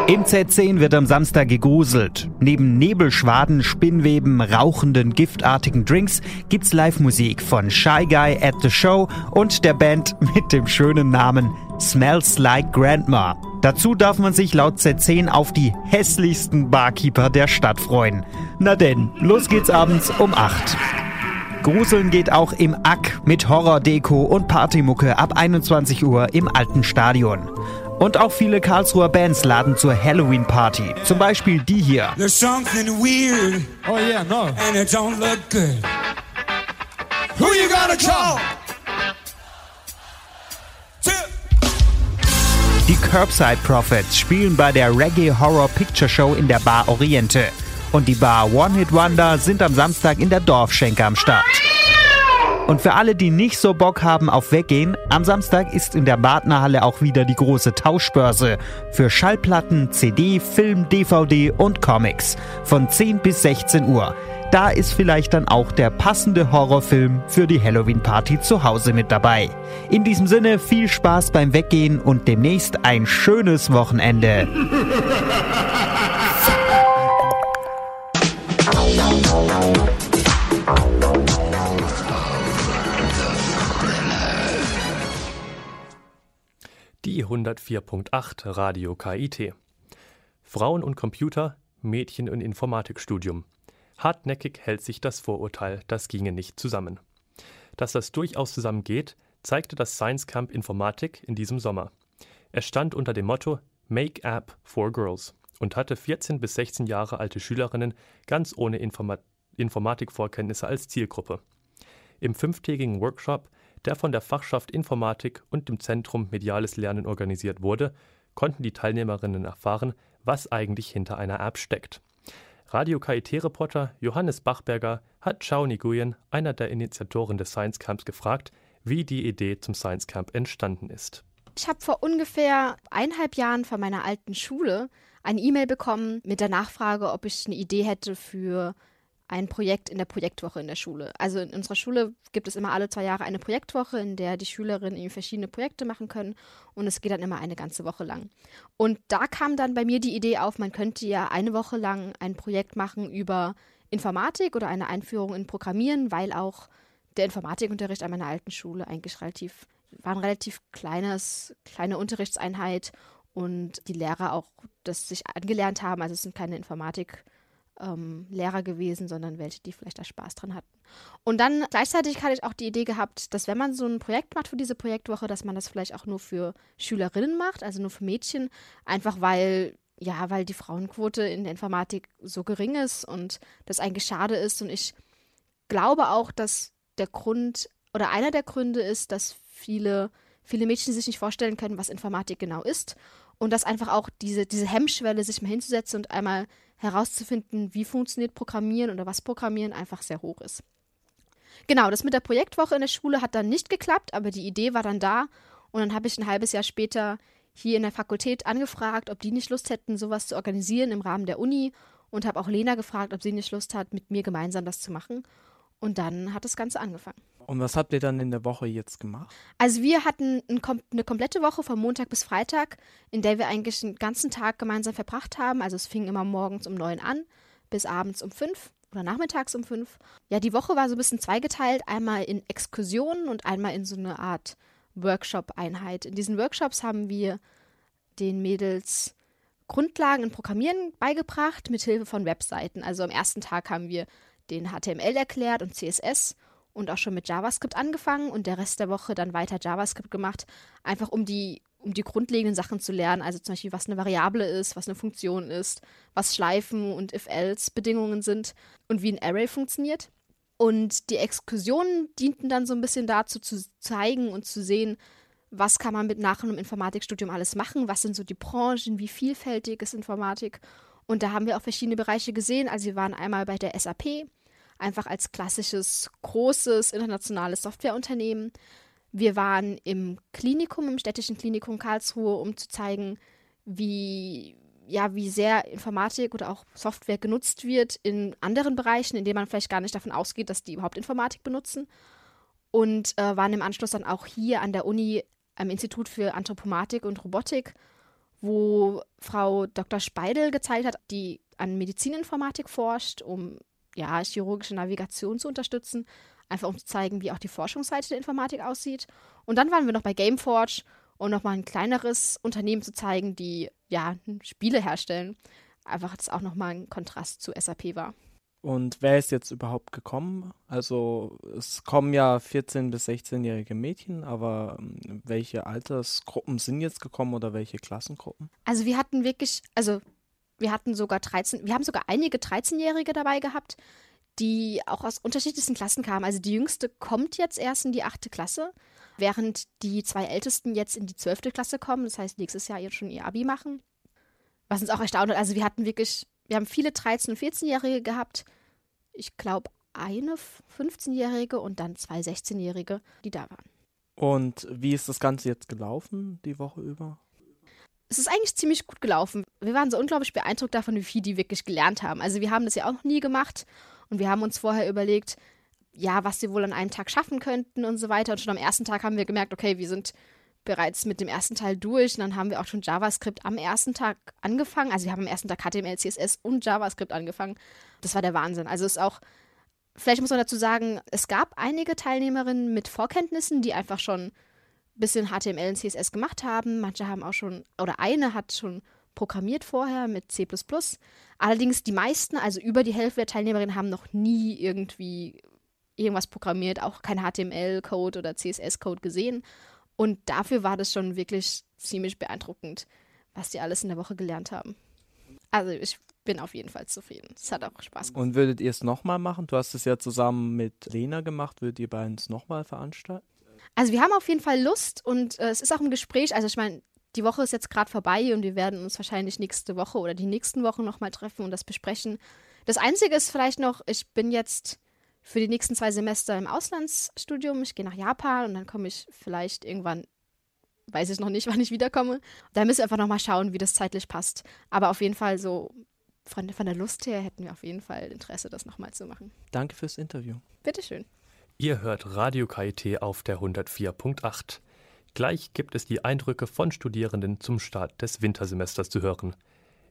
I: Im Z10 wird am Samstag gegruselt. Neben Nebelschwaden, Spinnweben, rauchenden, giftartigen Drinks gibt's Live-Musik von Shy Guy at the Show und der Band (laughs) mit dem schönen Namen Smells Like Grandma. Dazu darf man sich laut Z10 auf die hässlichsten Barkeeper der Stadt freuen. Na denn, los geht's abends um 8. Gruseln geht auch im Ack mit Horror-Deko und Partymucke ab 21 Uhr im alten Stadion. Und auch viele Karlsruher Bands laden zur Halloween-Party. Zum Beispiel die hier. There's something weird. Oh yeah, no. And it don't look good. Who you gonna call? Die Curbside Prophets spielen bei der Reggae Horror Picture Show in der Bar Oriente. Und die Bar One Hit Wonder sind am Samstag in der Dorfschenke am Start. Und für alle, die nicht so Bock haben auf Weggehen, am Samstag ist in der Badnerhalle auch wieder die große Tauschbörse für Schallplatten, CD, Film, DVD und Comics von 10 bis 16 Uhr. Da ist vielleicht dann auch der passende Horrorfilm für die Halloween-Party zu Hause mit dabei. In diesem Sinne viel Spaß beim Weggehen und demnächst ein schönes Wochenende.
B: Die 104.8 Radio KIT. Frauen und Computer, Mädchen und Informatikstudium. Hartnäckig hält sich das Vorurteil, das ginge nicht zusammen. Dass das durchaus zusammengeht, zeigte das Science Camp Informatik in diesem Sommer. Es stand unter dem Motto Make App for Girls und hatte 14 bis 16 Jahre alte Schülerinnen ganz ohne Informa Informatikvorkenntnisse als Zielgruppe. Im fünftägigen Workshop der von der Fachschaft Informatik und dem Zentrum Mediales Lernen organisiert wurde, konnten die Teilnehmerinnen erfahren, was eigentlich hinter einer App steckt. Radio KIT-Reporter Johannes Bachberger hat Chao Nguyen, einer der Initiatoren des Science Camps, gefragt, wie die Idee zum Science Camp entstanden ist.
J: Ich habe vor ungefähr eineinhalb Jahren von meiner alten Schule eine E-Mail bekommen mit der Nachfrage, ob ich eine Idee hätte für ein Projekt in der Projektwoche in der Schule. Also in unserer Schule gibt es immer alle zwei Jahre eine Projektwoche, in der die Schülerinnen verschiedene Projekte machen können und es geht dann immer eine ganze Woche lang. Und da kam dann bei mir die Idee auf, man könnte ja eine Woche lang ein Projekt machen über Informatik oder eine Einführung in Programmieren, weil auch der Informatikunterricht an meiner alten Schule eigentlich relativ war ein relativ kleines kleine Unterrichtseinheit und die Lehrer auch das sich angelernt haben, also es sind keine Informatik ähm, Lehrer gewesen, sondern welche, die vielleicht da Spaß dran hatten. Und dann gleichzeitig hatte ich auch die Idee gehabt, dass wenn man so ein Projekt macht für diese Projektwoche, dass man das vielleicht auch nur für Schülerinnen macht, also nur für Mädchen, einfach weil ja, weil die Frauenquote in der Informatik so gering ist und das eigentlich schade ist. Und ich glaube auch, dass der Grund oder einer der Gründe ist, dass viele, viele Mädchen sich nicht vorstellen können, was Informatik genau ist. Und dass einfach auch diese, diese Hemmschwelle, sich mal hinzusetzen und einmal herauszufinden, wie funktioniert Programmieren oder was Programmieren einfach sehr hoch ist. Genau, das mit der Projektwoche in der Schule hat dann nicht geklappt, aber die Idee war dann da und dann habe ich ein halbes Jahr später hier in der Fakultät angefragt, ob die nicht Lust hätten, sowas zu organisieren im Rahmen der Uni und habe auch Lena gefragt, ob sie nicht Lust hat, mit mir gemeinsam das zu machen. Und dann hat das Ganze angefangen.
K: Und was habt ihr dann in der Woche jetzt gemacht?
J: Also wir hatten eine komplette Woche von Montag bis Freitag, in der wir eigentlich den ganzen Tag gemeinsam verbracht haben. Also es fing immer morgens um neun an bis abends um fünf oder nachmittags um fünf. Ja, die Woche war so ein bisschen zweigeteilt, einmal in Exkursionen und einmal in so eine Art Workshop-Einheit. In diesen Workshops haben wir den Mädels Grundlagen in Programmieren beigebracht mit Hilfe von Webseiten. Also am ersten Tag haben wir den HTML erklärt und CSS und auch schon mit JavaScript angefangen und der Rest der Woche dann weiter JavaScript gemacht, einfach um die, um die grundlegenden Sachen zu lernen, also zum Beispiel, was eine Variable ist, was eine Funktion ist, was Schleifen und If-Else-Bedingungen sind und wie ein Array funktioniert. Und die Exkursionen dienten dann so ein bisschen dazu, zu zeigen und zu sehen, was kann man mit nach einem Informatikstudium alles machen, was sind so die Branchen, wie vielfältig ist Informatik. Und da haben wir auch verschiedene Bereiche gesehen. Also wir waren einmal bei der SAP, einfach als klassisches, großes, internationales Softwareunternehmen. Wir waren im Klinikum, im städtischen Klinikum Karlsruhe, um zu zeigen, wie, ja, wie sehr Informatik oder auch Software genutzt wird in anderen Bereichen, in denen man vielleicht gar nicht davon ausgeht, dass die überhaupt Informatik benutzen. Und äh, waren im Anschluss dann auch hier an der Uni am Institut für Anthropomatik und Robotik, wo Frau Dr. Speidel gezeigt hat, die an Medizininformatik forscht, um ja, chirurgische Navigation zu unterstützen, einfach um zu zeigen, wie auch die Forschungsseite der Informatik aussieht. Und dann waren wir noch bei Gameforge, um nochmal ein kleineres Unternehmen zu zeigen, die ja Spiele herstellen. Einfach, dass auch nochmal ein Kontrast zu SAP war.
K: Und wer ist jetzt überhaupt gekommen? Also es kommen ja 14- bis 16-jährige Mädchen, aber ähm, welche Altersgruppen sind jetzt gekommen oder welche Klassengruppen?
J: Also wir hatten wirklich, also wir hatten sogar 13, wir haben sogar einige 13-Jährige dabei gehabt, die auch aus unterschiedlichsten Klassen kamen. Also die jüngste kommt jetzt erst in die achte Klasse, während die zwei ältesten jetzt in die zwölfte Klasse kommen. Das heißt, nächstes Jahr jetzt schon ihr Abi machen. Was uns auch erstaunt hat. Also wir hatten wirklich, wir haben viele 13- und 14-Jährige gehabt. Ich glaube, eine 15-Jährige und dann zwei 16-Jährige, die da waren.
K: Und wie ist das Ganze jetzt gelaufen, die Woche über?
J: Es ist eigentlich ziemlich gut gelaufen. Wir waren so unglaublich beeindruckt davon, wie viel die wirklich gelernt haben. Also wir haben das ja auch noch nie gemacht Und wir haben uns vorher überlegt, ja, was sie wohl an einem Tag schaffen könnten und so weiter. Und schon am ersten Tag haben wir gemerkt, okay, wir sind bereits mit dem ersten Teil durch. Und dann haben wir auch schon JavaScript am ersten Tag angefangen. Also wir haben am ersten Tag HTML, CSS und JavaScript angefangen. Das war der Wahnsinn. Also es ist auch, vielleicht muss man dazu sagen, es gab einige Teilnehmerinnen mit Vorkenntnissen, die einfach schon bisschen HTML und CSS gemacht haben. Manche haben auch schon, oder eine hat schon programmiert vorher mit C. Allerdings die meisten, also über die Hälfte der Teilnehmerinnen, haben noch nie irgendwie irgendwas programmiert, auch kein HTML-Code oder CSS-Code gesehen. Und dafür war das schon wirklich ziemlich beeindruckend, was die alles in der Woche gelernt haben. Also ich bin auf jeden Fall zufrieden. Es hat auch Spaß
K: gemacht. Und würdet ihr es nochmal machen? Du hast es ja zusammen mit Lena gemacht. Würdet ihr beiden es nochmal veranstalten?
J: Also wir haben auf jeden Fall Lust und äh, es ist auch im Gespräch. Also ich meine, die Woche ist jetzt gerade vorbei und wir werden uns wahrscheinlich nächste Woche oder die nächsten Wochen nochmal treffen und das besprechen. Das Einzige ist vielleicht noch, ich bin jetzt für die nächsten zwei Semester im Auslandsstudium. Ich gehe nach Japan und dann komme ich vielleicht irgendwann, weiß ich noch nicht, (laughs) wann ich wiederkomme. Da müssen wir einfach nochmal schauen, wie das zeitlich passt. Aber auf jeden Fall so von, von der Lust her hätten wir auf jeden Fall Interesse, das nochmal zu machen.
K: Danke fürs Interview.
J: Bitteschön.
B: Ihr hört Radio KIT auf der 104.8. Gleich gibt es die Eindrücke von Studierenden zum Start des Wintersemesters zu hören.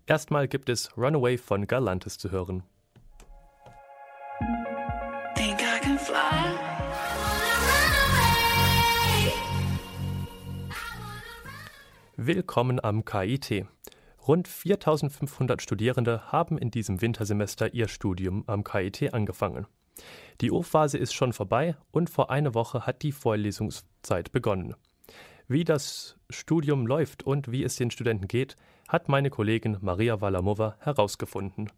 B: Erstmal gibt es Runaway von Galantis zu hören. Willkommen am KIT. Rund 4500 Studierende haben in diesem Wintersemester ihr Studium am KIT angefangen. Die O-Phase ist schon vorbei und vor einer Woche hat die Vorlesungszeit begonnen. Wie das Studium läuft und wie es den Studenten geht, hat meine Kollegin Maria Walamova herausgefunden.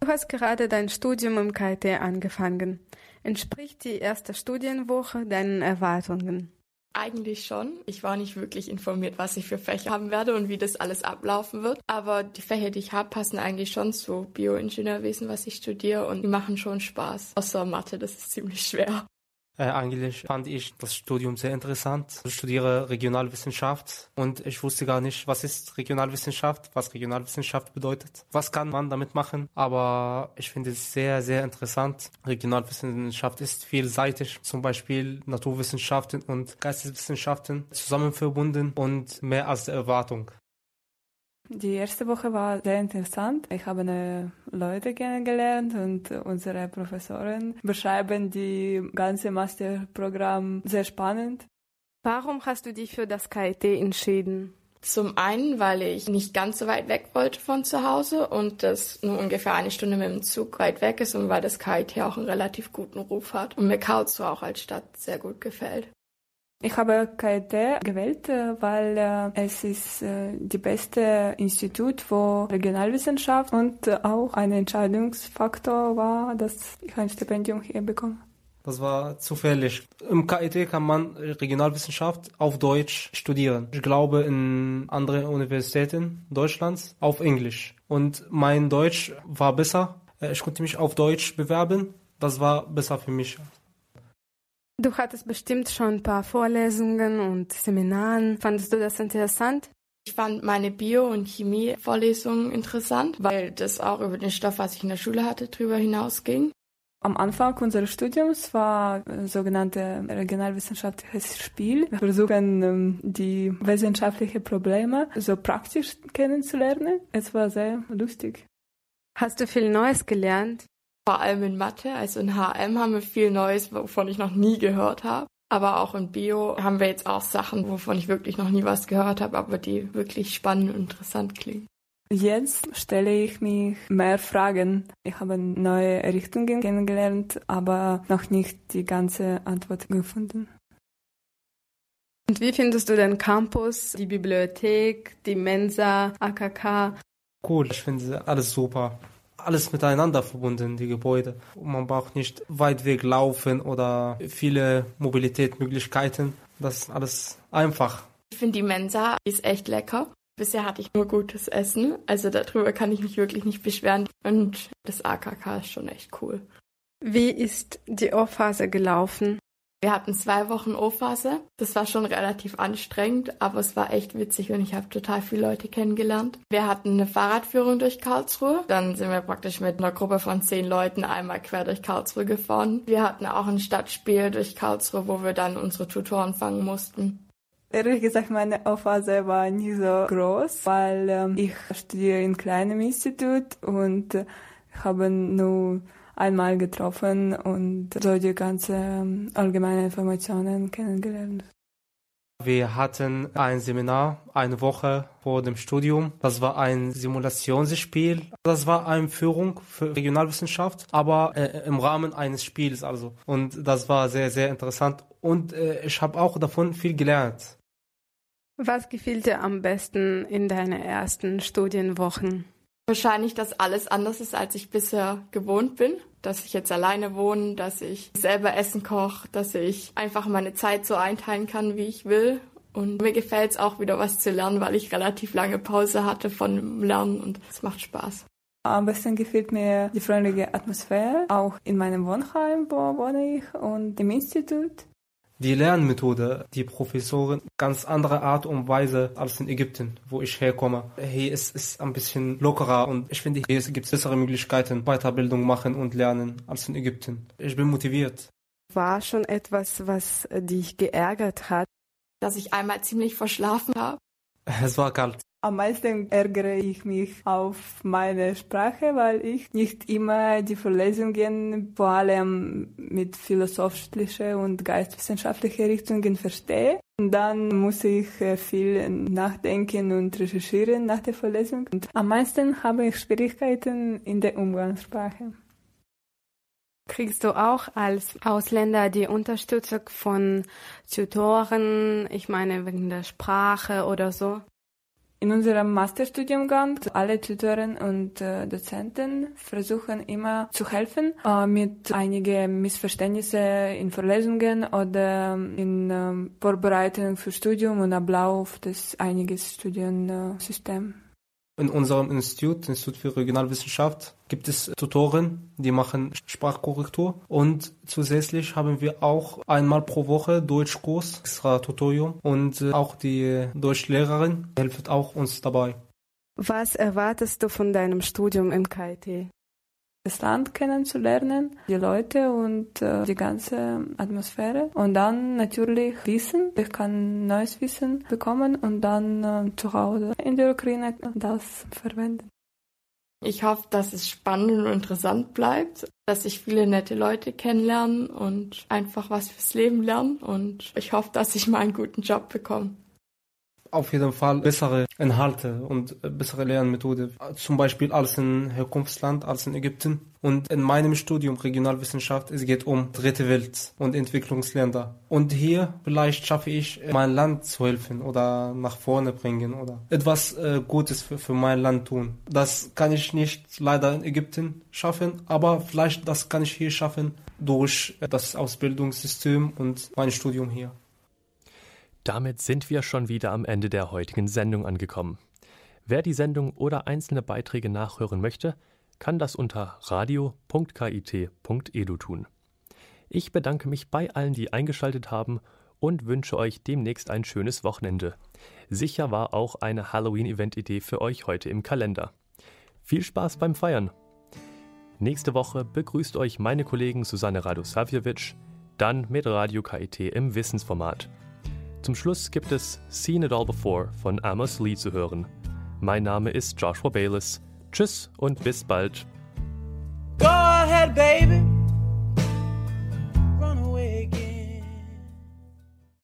L: Du hast gerade dein Studium im KIT angefangen. Entspricht die erste Studienwoche deinen Erwartungen?
M: Eigentlich schon. Ich war nicht wirklich informiert, was ich für Fächer haben werde und wie das alles ablaufen wird. Aber die Fächer, die ich habe, passen eigentlich schon zu Bioingenieurwesen, was ich studiere und die machen schon Spaß. Außer Mathe, das ist ziemlich schwer.
N: Äh, eigentlich fand ich das Studium sehr interessant. Ich studiere Regionalwissenschaft und ich wusste gar nicht, was ist Regionalwissenschaft, was Regionalwissenschaft bedeutet, was kann man damit machen. Aber ich finde es sehr, sehr interessant. Regionalwissenschaft ist vielseitig, zum Beispiel Naturwissenschaften und Geisteswissenschaften zusammen verbunden und mehr als Erwartung.
O: Die erste Woche war sehr interessant. Ich habe neue Leute kennengelernt und unsere Professoren beschreiben die ganze Masterprogramm sehr spannend.
L: Warum hast du dich für das KIT entschieden?
M: Zum einen, weil ich nicht ganz so weit weg wollte von zu Hause und das nur ungefähr eine Stunde mit dem Zug weit weg ist und weil das KIT auch einen relativ guten Ruf hat und mir Karlsruhe auch als Stadt sehr gut gefällt.
O: Ich habe KIT gewählt, äh, weil äh, es ist äh, die beste Institut, wo Regionalwissenschaft und auch ein Entscheidungsfaktor war, dass ich ein Stipendium hier bekomme.
N: Das war zufällig. Im KIT kann man Regionalwissenschaft auf Deutsch studieren. Ich glaube in anderen Universitäten Deutschlands auf Englisch. Und mein Deutsch war besser. Ich konnte mich auf Deutsch bewerben. Das war besser für mich.
L: Du hattest bestimmt schon ein paar Vorlesungen und Seminaren. Fandest du das interessant?
M: Ich fand meine Bio- und Chemie-Vorlesungen interessant, weil das auch über den Stoff, was ich in der Schule hatte, drüber hinausging.
O: Am Anfang unseres Studiums war äh, sogenannte regionalwissenschaftliches Spiel. Wir versuchen, ähm, die wissenschaftlichen Probleme so praktisch kennenzulernen. Es war sehr lustig.
L: Hast du viel Neues gelernt?
M: Vor allem in Mathe, also in HM haben wir viel Neues, wovon ich noch nie gehört habe. Aber auch in Bio haben wir jetzt auch Sachen, wovon ich wirklich noch nie was gehört habe, aber die wirklich spannend und interessant klingen.
O: Jetzt stelle ich mich mehr Fragen. Ich habe neue Richtungen kennengelernt, aber noch nicht die ganze Antwort gefunden.
L: Und wie findest du den Campus, die Bibliothek, die Mensa, AKK?
N: Cool, ich finde alles super alles miteinander verbunden, die Gebäude. Man braucht nicht weit weg laufen oder viele Mobilitätsmöglichkeiten. Das ist alles einfach.
M: Ich finde die Mensa ist echt lecker. Bisher hatte ich nur gutes Essen, also darüber kann ich mich wirklich nicht beschweren. Und das AKK ist schon echt cool.
L: Wie ist die Ohrphase gelaufen?
M: Wir hatten zwei Wochen O-Phase. Das war schon relativ anstrengend, aber es war echt witzig und ich habe total viele Leute kennengelernt. Wir hatten eine Fahrradführung durch Karlsruhe. Dann sind wir praktisch mit einer Gruppe von zehn Leuten einmal quer durch Karlsruhe gefahren. Wir hatten auch ein Stadtspiel durch Karlsruhe, wo wir dann unsere Tutoren fangen mussten.
O: Ehrlich gesagt, meine Aufphase war nie so groß, weil ähm, ich studiere in kleinem Institut und äh, habe nur einmal getroffen und so die ganze ähm, allgemeine Informationen kennengelernt.
N: Wir hatten ein Seminar eine Woche vor dem Studium. Das war ein Simulationsspiel. Das war eine Führung für Regionalwissenschaft, aber äh, im Rahmen eines Spiels also. Und das war sehr, sehr interessant. Und äh, ich habe auch davon viel gelernt.
L: Was gefiel dir am besten in deinen ersten Studienwochen?
M: Wahrscheinlich, dass alles anders ist, als ich bisher gewohnt bin. Dass ich jetzt alleine wohne, dass ich selber Essen koche, dass ich einfach meine Zeit so einteilen kann, wie ich will. Und mir gefällt es auch wieder was zu lernen, weil ich relativ lange Pause hatte von Lernen und es macht Spaß.
O: Am besten gefällt mir die freundliche Atmosphäre, auch in meinem Wohnheim, wo wohne ich, und im Institut.
N: Die Lernmethode, die Professoren, ganz andere Art und Weise als in Ägypten, wo ich herkomme. Hier ist es ein bisschen lockerer und ich finde, hier gibt es bessere Möglichkeiten, Weiterbildung machen und lernen als in Ägypten. Ich bin motiviert.
L: War schon etwas, was dich geärgert hat?
M: Dass ich einmal ziemlich verschlafen habe.
N: Es war kalt.
O: Am meisten ärgere ich mich auf meine Sprache, weil ich nicht immer die Vorlesungen vor allem mit philosophische und geistwissenschaftliche Richtungen verstehe. Und dann muss ich äh, viel nachdenken und recherchieren nach der Vorlesung. Und am meisten habe ich Schwierigkeiten in der Umgangssprache.
L: Kriegst du auch als Ausländer die Unterstützung von Tutoren, ich meine wegen der Sprache oder so?
O: In unserem Masterstudiengang alle Tutoren und äh, Dozenten versuchen immer zu helfen äh, mit einigen Missverständnissen in Vorlesungen oder in äh, Vorbereitung für Studium und Ablauf des einiges Studiensystems.
N: In unserem Institut, Institut für Regionalwissenschaft, gibt es Tutoren, die machen Sprachkorrektur und zusätzlich haben wir auch einmal pro Woche Deutschkurs, extra Tutorium und äh, auch die Deutschlehrerin hilft auch uns dabei.
L: Was erwartest du von deinem Studium im KIT?
O: Das Land kennenzulernen, die Leute und äh, die ganze Atmosphäre. Und dann natürlich Wissen. Ich kann neues Wissen bekommen und dann äh, zu Hause in der Ukraine das verwenden.
M: Ich hoffe, dass es spannend und interessant bleibt, dass ich viele nette Leute kennenlerne und einfach was fürs Leben lerne. Und ich hoffe, dass ich mal einen guten Job bekomme
N: auf jeden Fall bessere Inhalte und bessere Lernmethode. Zum Beispiel als in Herkunftsland, als in Ägypten. Und in meinem Studium Regionalwissenschaft, es geht um dritte Welt und Entwicklungsländer. Und hier vielleicht schaffe ich, mein Land zu helfen oder nach vorne bringen oder etwas äh, Gutes für, für mein Land tun. Das kann ich nicht leider in Ägypten schaffen, aber vielleicht das kann ich hier schaffen durch das Ausbildungssystem und mein Studium hier.
B: Damit sind wir schon wieder am Ende der heutigen Sendung angekommen. Wer die Sendung oder einzelne Beiträge nachhören möchte, kann das unter radio.kit.edu tun. Ich bedanke mich bei allen, die eingeschaltet haben und wünsche euch demnächst ein schönes Wochenende. Sicher war auch eine Halloween-Event-Idee für euch heute im Kalender. Viel Spaß beim Feiern! Nächste Woche begrüßt euch meine Kollegen Susanne Radosavjevic, dann mit Radio KIT im Wissensformat. Zum Schluss gibt es Seen It All Before von Amos Lee zu hören. Mein Name ist Joshua Bayless. Tschüss und bis bald.
P: Go ahead, baby.